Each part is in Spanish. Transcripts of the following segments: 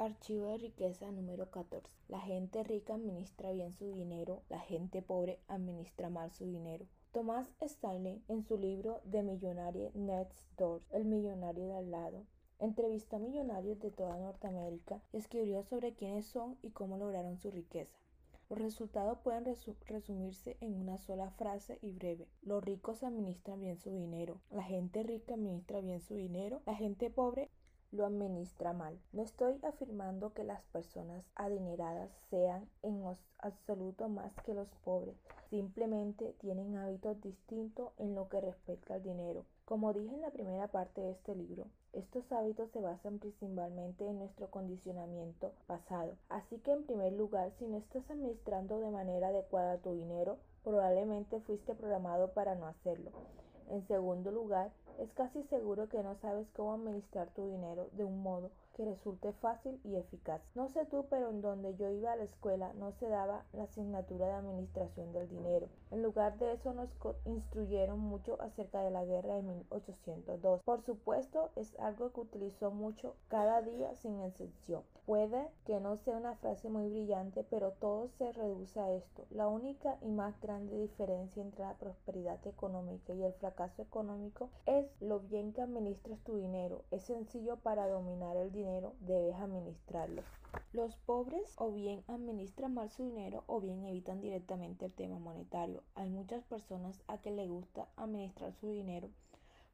Archivo de riqueza número 14. La gente rica administra bien su dinero, la gente pobre administra mal su dinero. Thomas Stanley, en su libro The Millionaire Next Door, El millonario de al lado, entrevistó a millonarios de toda Norteamérica y escribió sobre quiénes son y cómo lograron su riqueza. Los resultados pueden resumirse en una sola frase y breve. Los ricos administran bien su dinero. La gente rica administra bien su dinero. La gente pobre lo administra mal. No estoy afirmando que las personas adineradas sean en absoluto más que los pobres. Simplemente tienen hábitos distintos en lo que respecta al dinero. Como dije en la primera parte de este libro, estos hábitos se basan principalmente en nuestro condicionamiento pasado. Así que en primer lugar, si no estás administrando de manera adecuada tu dinero, probablemente fuiste programado para no hacerlo. En segundo lugar, es casi seguro que no sabes cómo administrar tu dinero de un modo que resulte fácil y eficaz. No sé tú, pero en donde yo iba a la escuela no se daba la asignatura de administración del dinero. En lugar de eso nos instruyeron mucho acerca de la guerra de 1802. Por supuesto, es algo que utilizó mucho cada día sin excepción. Puede que no sea una frase muy brillante, pero todo se reduce a esto. La única y más grande diferencia entre la prosperidad económica y el fracaso económico es lo bien que administras tu dinero. Es sencillo para dominar el dinero, debes administrarlo. Los pobres o bien administran mal su dinero o bien evitan directamente el tema monetario. Hay muchas personas a que les gusta administrar su dinero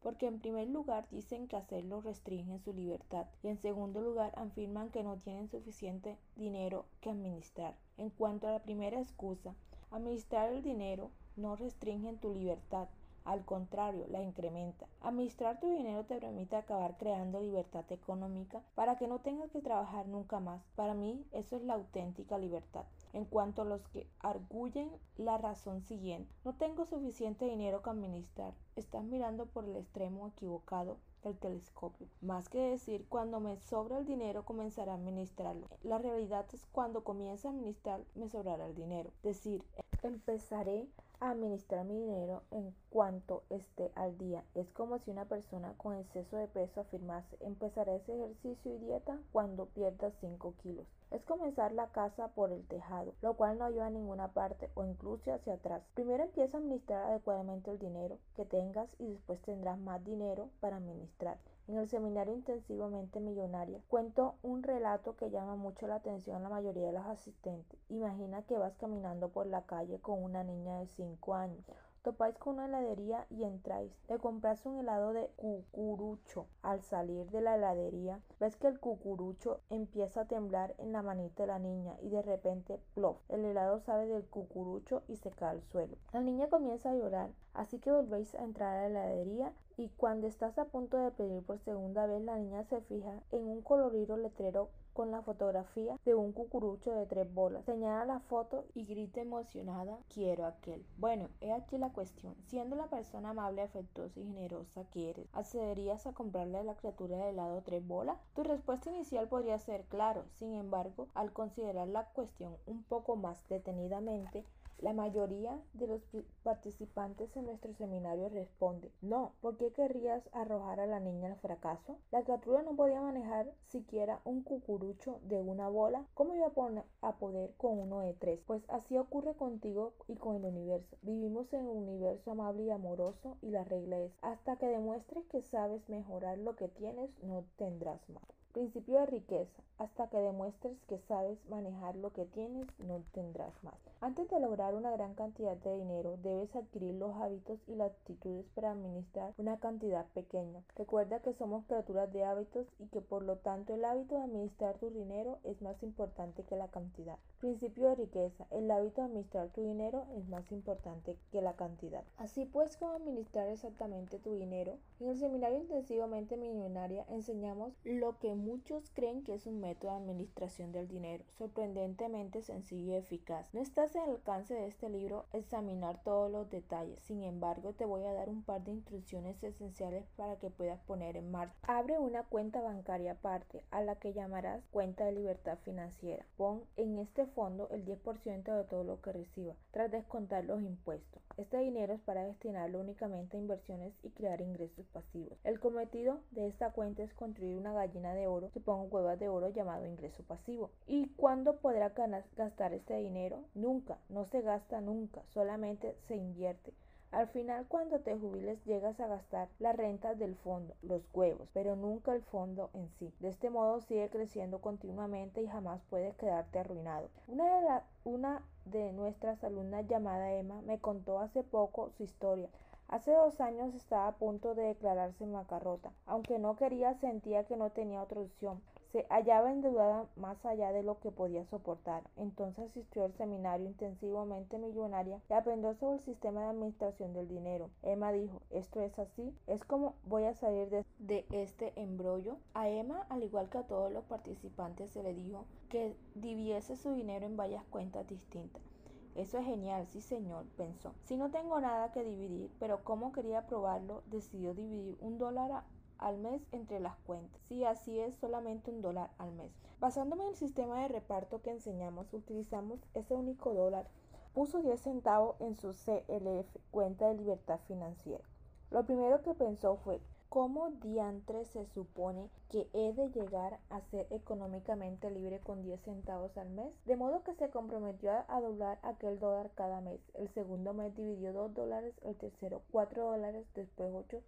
porque en primer lugar dicen que hacerlo restringe su libertad y en segundo lugar afirman que no tienen suficiente dinero que administrar. En cuanto a la primera excusa, administrar el dinero no restringe tu libertad, al contrario, la incrementa. Administrar tu dinero te permite acabar creando libertad económica para que no tengas que trabajar nunca más. Para mí, eso es la auténtica libertad. En cuanto a los que arguyen la razón siguiente, no tengo suficiente dinero que administrar. Estás mirando por el extremo equivocado del telescopio. Más que decir, cuando me sobra el dinero comenzaré a administrarlo. La realidad es cuando comience a administrar me sobrará el dinero. Decir, empezaré administrar mi dinero en cuanto esté al día. Es como si una persona con exceso de peso afirmase, empezaré ese ejercicio y dieta cuando pierda 5 kilos es comenzar la casa por el tejado, lo cual no lleva a ninguna parte o incluso hacia atrás. Primero empieza a administrar adecuadamente el dinero que tengas y después tendrás más dinero para administrar. En el seminario Intensivamente Millonaria cuento un relato que llama mucho la atención a la mayoría de los asistentes. Imagina que vas caminando por la calle con una niña de 5 años Topáis con una heladería y entráis. Le compras un helado de cucurucho. Al salir de la heladería, ves que el cucurucho empieza a temblar en la manita de la niña y de repente, plof, el helado sale del cucurucho y se cae al suelo. La niña comienza a llorar, así que volvéis a entrar a la heladería y cuando estás a punto de pedir por segunda vez, la niña se fija en un colorido letrero con la fotografía de un cucurucho de tres bolas. Señala la foto y grita emocionada, quiero aquel. Bueno, he aquí la cuestión. Siendo la persona amable, afectuosa y generosa que eres, ¿accederías a comprarle a la criatura de helado tres bolas? Tu respuesta inicial podría ser claro. Sin embargo, al considerar la cuestión un poco más detenidamente, la mayoría de los participantes en nuestro seminario responde, no, ¿por qué querrías arrojar a la niña al fracaso? La criatura no podía manejar siquiera un cucurucho de una bola, ¿cómo iba a, a poder con uno de tres? Pues así ocurre contigo y con el universo. Vivimos en un universo amable y amoroso y la regla es, hasta que demuestres que sabes mejorar lo que tienes, no tendrás más. Principio de riqueza. Hasta que demuestres que sabes manejar lo que tienes, no tendrás más. Antes de lograr una gran cantidad de dinero, debes adquirir los hábitos y las actitudes para administrar una cantidad pequeña. Recuerda que somos criaturas de hábitos y que por lo tanto el hábito de administrar tu dinero es más importante que la cantidad. Principio de riqueza. El hábito de administrar tu dinero es más importante que la cantidad. Así pues, cómo administrar exactamente tu dinero. En el seminario intensivamente millonaria enseñamos lo que muchos creen que es un método de administración del dinero, sorprendentemente sencillo y eficaz. No estás en el alcance de este libro examinar todos los detalles, sin embargo te voy a dar un par de instrucciones esenciales para que puedas poner en marcha. Abre una cuenta bancaria aparte, a la que llamarás cuenta de libertad financiera. Pon en este fondo el 10% de todo lo que reciba, tras descontar los impuestos. Este dinero es para destinarlo únicamente a inversiones y crear ingresos pasivos. El cometido de esta cuenta es construir una gallina de oro, supongo huevas de oro llamado ingreso pasivo. ¿Y cuándo podrá gastar este dinero? Nunca, no se gasta nunca, solamente se invierte. Al final, cuando te jubiles, llegas a gastar la renta del fondo, los huevos, pero nunca el fondo en sí. De este modo sigue creciendo continuamente y jamás puedes quedarte arruinado. Una de, nuestras alumnas llamada Emma me contó hace poco su historia. Hace dos años estaba a punto de declararse macarrota. Aunque no quería, sentía que no tenía otra opción. Se hallaba endeudada más allá de lo que podía soportar. Entonces asistió al seminario intensivamente millonaria y aprendió sobre el sistema de administración del dinero. Emma dijo, esto es así, es como voy a salir de, este embrollo. A Emma, al igual que a todos los participantes, se le dijo que dividiese su dinero en varias cuentas distintas. Eso es genial, sí señor, pensó. Si no tengo nada que dividir, pero como quería probarlo, decidió dividir un dólar al mes entre las cuentas. Si así es, solamente un dólar al mes. Basándome en el sistema de reparto que enseñamos, utilizamos ese único dólar. Puso 10 centavos en su CLF, cuenta de libertad financiera. Lo primero que pensó fue, ¿cómo diantre se supone que he de llegar a ser económicamente libre con 10 centavos al mes? De modo que se comprometió a doblar aquel dólar cada mes. El segundo mes dividió 2 dólares, el tercero 4 dólares, después 8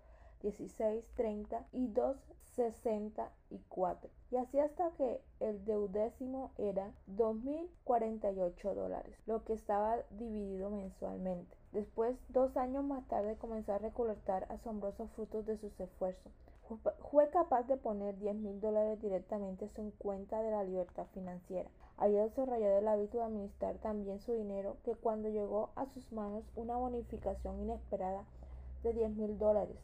16, 30 y 2, 64. Y así hasta que el deudécimo era 2.048 dólares, lo que estaba dividido mensualmente. Después, dos años más tarde, comenzó a recolectar asombrosos frutos de sus esfuerzos. Fue capaz de poner 10 mil dólares directamente en su cuenta de la libertad financiera. Había desarrollado el hábito de administrar también su dinero que cuando llegó a sus manos una bonificación inesperada de 10 mil dólares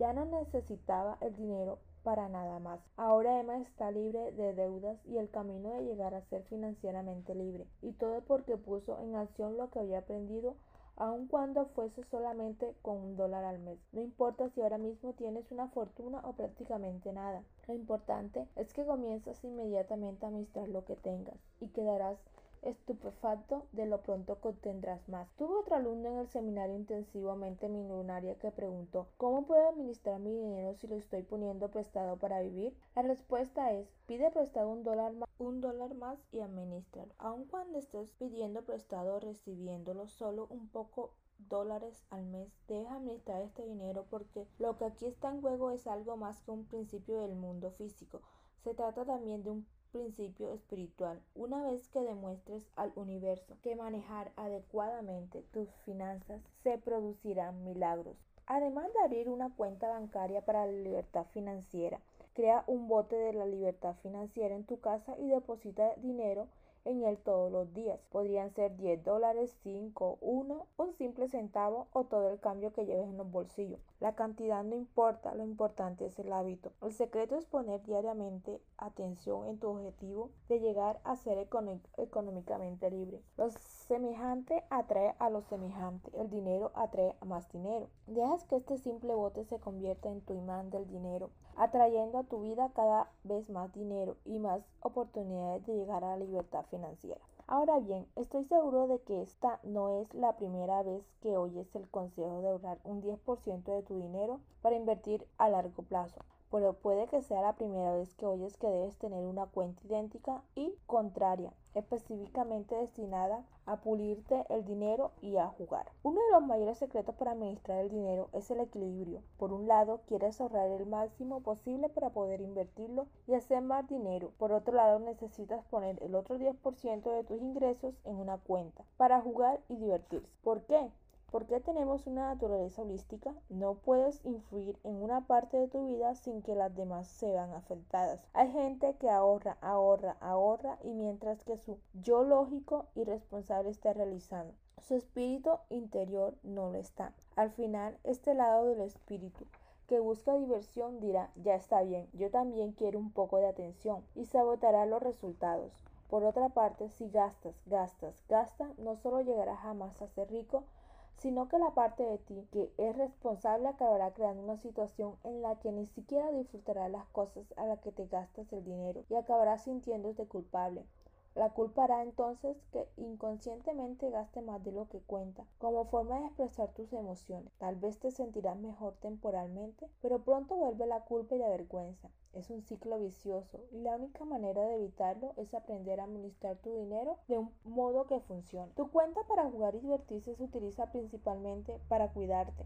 ya no necesitaba el dinero para nada más. Ahora Emma está libre de deudas y el camino de llegar a ser financieramente libre. Y todo porque puso en acción lo que había aprendido aun cuando fuese solamente con un dólar al mes. No importa si ahora mismo tienes una fortuna o prácticamente nada. Lo importante es que comienzas inmediatamente a administrar lo que tengas y quedarás estupefacto de lo pronto que obtendrás más. Tuve otro alumno en el seminario intensivamente millonaria que preguntó ¿Cómo puedo administrar mi dinero si lo estoy poniendo prestado para vivir? La respuesta es pide prestado un dólar más, un dólar más y administralo. Aun cuando estés pidiendo prestado o recibiéndolo solo un poco dólares al mes, deja administrar este dinero porque lo que aquí está en juego es algo más que un principio del mundo físico. Se trata también de un principio espiritual. Una vez que demuestres al universo que manejar adecuadamente tus finanzas, se producirán milagros. Además de abrir una cuenta bancaria para la libertad financiera, crea un bote de la libertad financiera en tu casa y deposita dinero en él todos los días. Podrían ser 10 dólares, 5, 1, un simple centavo o todo el cambio que lleves en los bolsillos. La cantidad no importa, lo importante es el hábito. El secreto es poner diariamente atención en tu objetivo de llegar a ser económicamente libre. Lo semejante atrae a lo semejante. El dinero atrae a más dinero. Dejas que este simple bote se convierta en tu imán del dinero, atrayendo a tu vida cada vez más dinero y más oportunidades de llegar a la libertad financiera. Ahora bien, estoy seguro de que esta no es la primera vez que oyes el consejo de ahorrar un 10% de tu dinero para invertir a largo plazo pero puede que sea la primera vez que oyes que debes tener una cuenta idéntica y contraria, específicamente destinada a pulirte el dinero y a jugar. Uno de los mayores secretos para administrar el dinero es el equilibrio. Por un lado, quieres ahorrar el máximo posible para poder invertirlo y hacer más dinero. Por otro lado, necesitas poner el otro 10% de tus ingresos en una cuenta para jugar y divertirse. ¿Por qué? ¿Por qué tenemos una naturaleza holística? No puedes influir en una parte de tu vida sin que las demás se vean afectadas. Hay gente que ahorra, ahorra, ahorra y mientras que su yo lógico y responsable está realizando. Su espíritu interior no lo está. Al final, este lado del espíritu que busca diversión dirá, ya está bien, yo también quiero un poco de atención y sabotará los resultados. Por otra parte, si gastas, gastas, gastas, no solo llegarás jamás a ser rico, sino que la parte de ti que es responsable acabará creando una situación en la que ni siquiera disfrutarás las cosas a las que te gastas el dinero y acabarás sintiéndote culpable. La culpa hará entonces que inconscientemente gaste más de lo que cuenta, como forma de expresar tus emociones. Tal vez te sentirás mejor temporalmente, pero pronto vuelve la culpa y la vergüenza. Es un ciclo vicioso y la única manera de evitarlo es aprender a administrar tu dinero de un modo que funcione. Tu cuenta para jugar y divertirse se utiliza principalmente para cuidarte,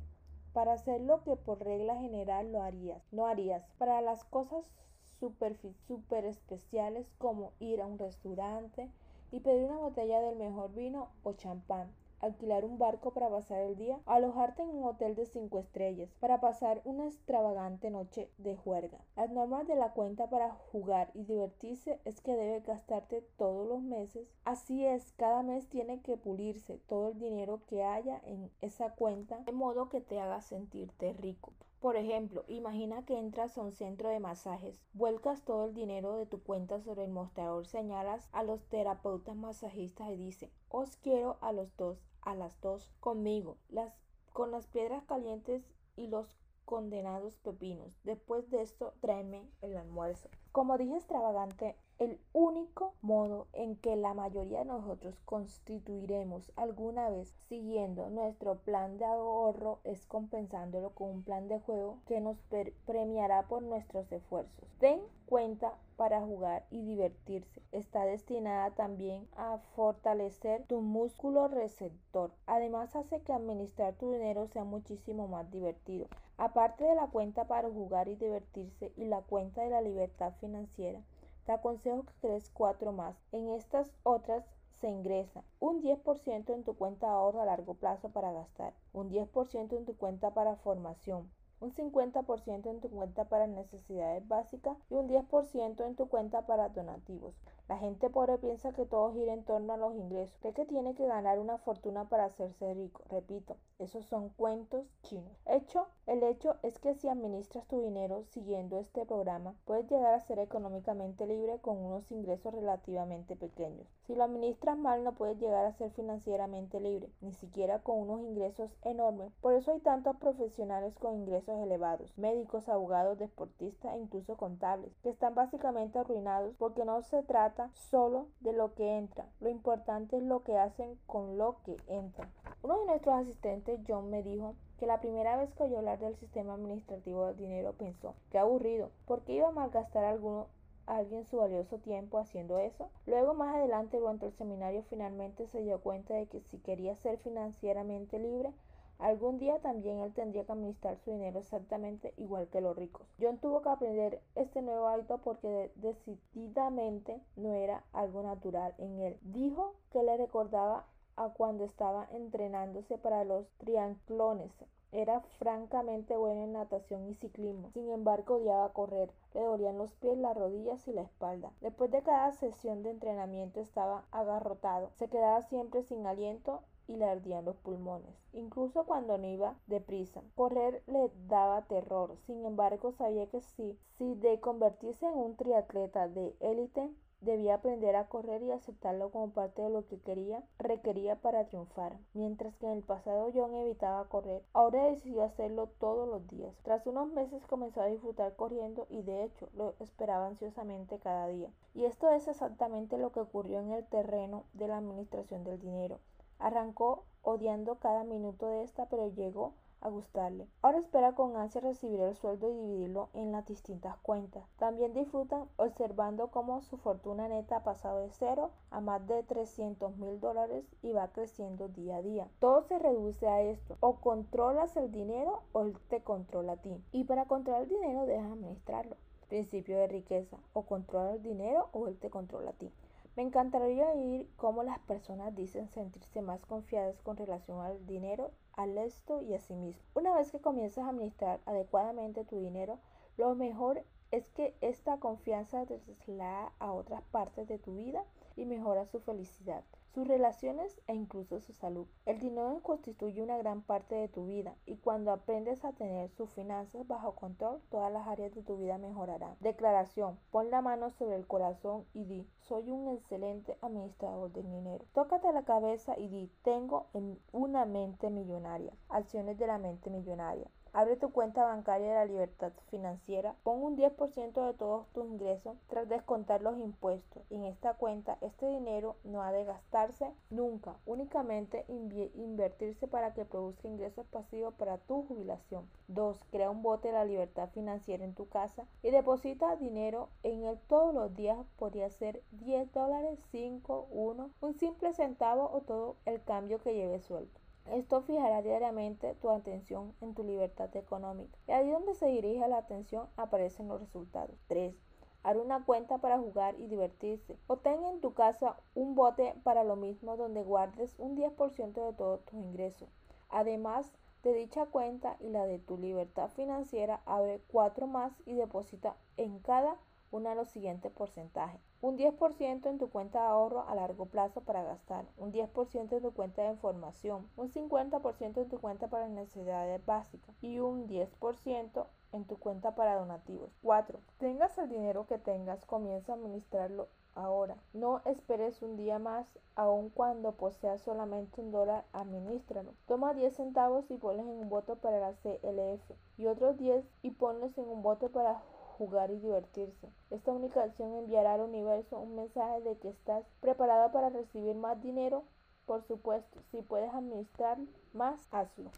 para hacer lo que por regla general lo harías, no harías, para las cosas super, super especiales como ir a un restaurante y pedir una botella del mejor vino o champán alquilar un barco para pasar el día, alojarte en un hotel de cinco estrellas, para pasar una extravagante noche de juerga. Las normas de la cuenta para jugar y divertirse es que debe gastarte todos los meses. Así es, cada mes tiene que pulirse todo el dinero que haya en esa cuenta de modo que te haga sentirte rico. Por ejemplo, imagina que entras a un centro de masajes, vuelcas todo el dinero de tu cuenta sobre el mostrador, señalas a los terapeutas masajistas y dice, os quiero a los dos, a las dos conmigo, las, con las piedras calientes y los condenados pepinos. Después de esto, tráeme el almuerzo. Como dije extravagante, el único modo en que la mayoría de nosotros constituiremos alguna vez siguiendo nuestro plan de ahorro es compensándolo con un plan de juego que nos premiará por nuestros esfuerzos. Ten cuenta para jugar y divertirse. Está destinada también a fortalecer tu músculo receptor. Además hace que administrar tu dinero sea muchísimo más divertido. Aparte de la cuenta para jugar y divertirse y la cuenta de la libertad financiera, te aconsejo que crees cuatro más. En estas otras se ingresa un 10% en tu cuenta de ahorro a largo plazo para gastar, un 10% en tu cuenta para formación, un 50% en tu cuenta para necesidades básicas y un 10% en tu cuenta para donativos. La gente pobre piensa que todo gira en torno a los ingresos. Cree que tiene que ganar una fortuna para hacerse rico. Repito, esos son cuentos chinos. Hecho, el hecho es que si administras tu dinero siguiendo este programa, puedes llegar a ser económicamente libre con unos ingresos relativamente pequeños. Si lo administras mal, no puedes llegar a ser financieramente libre, ni siquiera con unos ingresos enormes. Por eso hay tantos profesionales con ingresos elevados, médicos, abogados, deportistas e incluso contables, que están básicamente arruinados porque no se trata solo de lo que entra. Lo importante es lo que hacen con lo que entra. Uno de nuestros asistentes, John, me dijo que la primera vez que oyó hablar del sistema administrativo del dinero pensó, qué aburrido, ¿por qué iba a malgastar alguno alguien su valioso tiempo haciendo eso. Luego más adelante durante el seminario finalmente se dio cuenta de que si quería ser financieramente libre, algún día también él tendría que administrar su dinero exactamente igual que los ricos. John tuvo que aprender este nuevo hábito porque decididamente no era algo natural en él. Dijo que le recordaba a cuando estaba entrenándose para los trianclones. Era francamente bueno en natación y ciclismo. Sin embargo, odiaba correr. Le dolían los pies, las rodillas y la espalda. Después de cada sesión de entrenamiento estaba agarrotado. Se quedaba siempre sin aliento y le ardían los pulmones, incluso cuando no iba deprisa. Correr le daba terror, sin embargo sabía que sí, si de convertirse en un triatleta de élite Debía aprender a correr y aceptarlo como parte de lo que quería, requería para triunfar. Mientras que en el pasado John evitaba correr, ahora decidió hacerlo todos los días. Tras unos meses comenzó a disfrutar corriendo y de hecho lo esperaba ansiosamente cada día. Y esto es exactamente lo que ocurrió en el terreno de la administración del dinero. Arrancó odiando cada minuto de esta, pero llegó a gustarle. Ahora espera con ansia recibir el sueldo y dividirlo en las distintas cuentas. También disfruta observando cómo su fortuna neta ha pasado de cero a más de 300 mil dólares y va creciendo día a día. Todo se reduce a esto. O controlas el dinero o él te controla a ti. Y para controlar el dinero deja administrarlo. Principio de riqueza. O controla el dinero o él te controla a ti. Me encantaría oír cómo las personas dicen sentirse más confiadas con relación al dinero, al esto y a sí mismo. Una vez que comienzas a administrar adecuadamente tu dinero, lo mejor es que esta confianza te traslada a otras partes de tu vida y mejora su felicidad sus relaciones e incluso su salud. El dinero constituye una gran parte de tu vida y cuando aprendes a tener sus finanzas bajo control, todas las áreas de tu vida mejorarán. Declaración. Pon la mano sobre el corazón y di, soy un excelente administrador del dinero. Tócate la cabeza y di, tengo una mente millonaria. Acciones de la mente millonaria. Abre tu cuenta bancaria de la libertad financiera. Pon un 10% de todos tus ingresos tras descontar los impuestos. En esta cuenta, este dinero no ha de gastarse nunca, únicamente invertirse para que produzca ingresos pasivos para tu jubilación. 2. Crea un bote de la libertad financiera en tu casa y deposita dinero en él todos los días. Podría ser 10 dólares, 5, 1, un simple centavo o todo el cambio que lleve suelto. Esto fijará diariamente tu atención en tu libertad económica. Y ahí donde se dirige la atención aparecen los resultados. 3. Haz una cuenta para jugar y divertirse. O ten en tu casa un bote para lo mismo donde guardes un 10% de todos tus ingresos. Además de dicha cuenta y la de tu libertad financiera, abre cuatro más y deposita en cada una los siguientes porcentajes. Un 10% en tu cuenta de ahorro a largo plazo para gastar, un 10% en tu cuenta de información, un 50% en tu cuenta para necesidades básicas y un 10% en tu cuenta para donativos. 4. Tengas el dinero que tengas, comienza a administrarlo ahora. No esperes un día más, aun cuando poseas solamente un dólar, administralo. Toma 10 centavos y ponlos en un bote para la CLF y otros 10 y ponlos en un bote para jugar y divertirse. Esta única acción enviará al universo un mensaje de que estás preparado para recibir más dinero. Por supuesto, si puedes administrar más, hazlo.